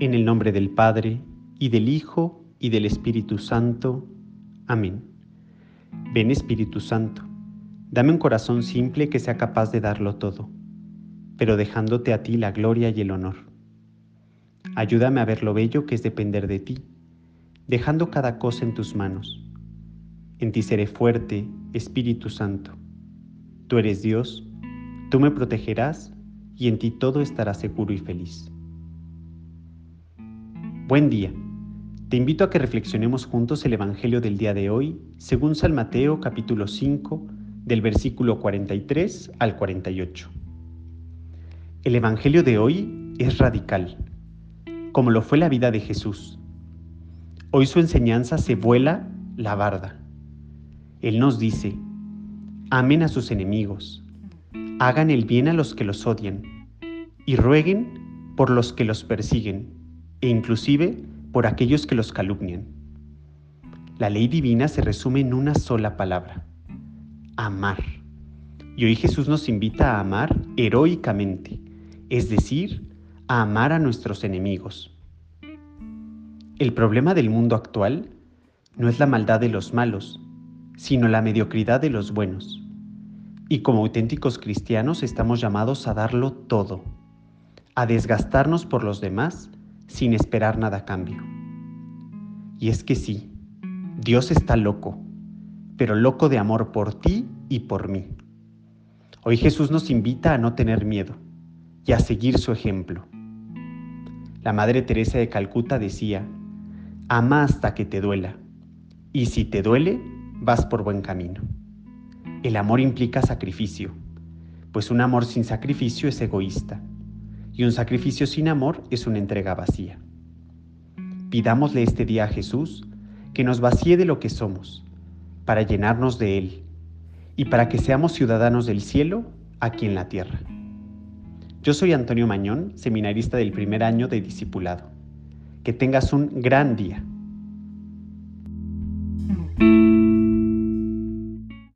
En el nombre del Padre, y del Hijo, y del Espíritu Santo. Amén. Ven Espíritu Santo, dame un corazón simple que sea capaz de darlo todo, pero dejándote a ti la gloria y el honor. Ayúdame a ver lo bello que es depender de ti, dejando cada cosa en tus manos. En ti seré fuerte, Espíritu Santo. Tú eres Dios, tú me protegerás y en ti todo estará seguro y feliz. Buen día. Te invito a que reflexionemos juntos el Evangelio del día de hoy, según San Mateo capítulo 5, del versículo 43 al 48. El Evangelio de hoy es radical, como lo fue la vida de Jesús. Hoy su enseñanza se vuela la barda. Él nos dice, amen a sus enemigos, hagan el bien a los que los odian y rueguen por los que los persiguen e inclusive por aquellos que los calumnian. La ley divina se resume en una sola palabra, amar. Y hoy Jesús nos invita a amar heroicamente, es decir, a amar a nuestros enemigos. El problema del mundo actual no es la maldad de los malos, sino la mediocridad de los buenos y como auténticos cristianos estamos llamados a darlo todo, a desgastarnos por los demás sin esperar nada a cambio. Y es que sí, Dios está loco, pero loco de amor por ti y por mí. Hoy Jesús nos invita a no tener miedo y a seguir su ejemplo. La Madre Teresa de Calcuta decía, ama hasta que te duela, y si te duele, vas por buen camino. El amor implica sacrificio, pues un amor sin sacrificio es egoísta y un sacrificio sin amor es una entrega vacía. Pidámosle este día a Jesús que nos vacíe de lo que somos, para llenarnos de Él y para que seamos ciudadanos del cielo aquí en la tierra. Yo soy Antonio Mañón, seminarista del primer año de discipulado. Que tengas un gran día.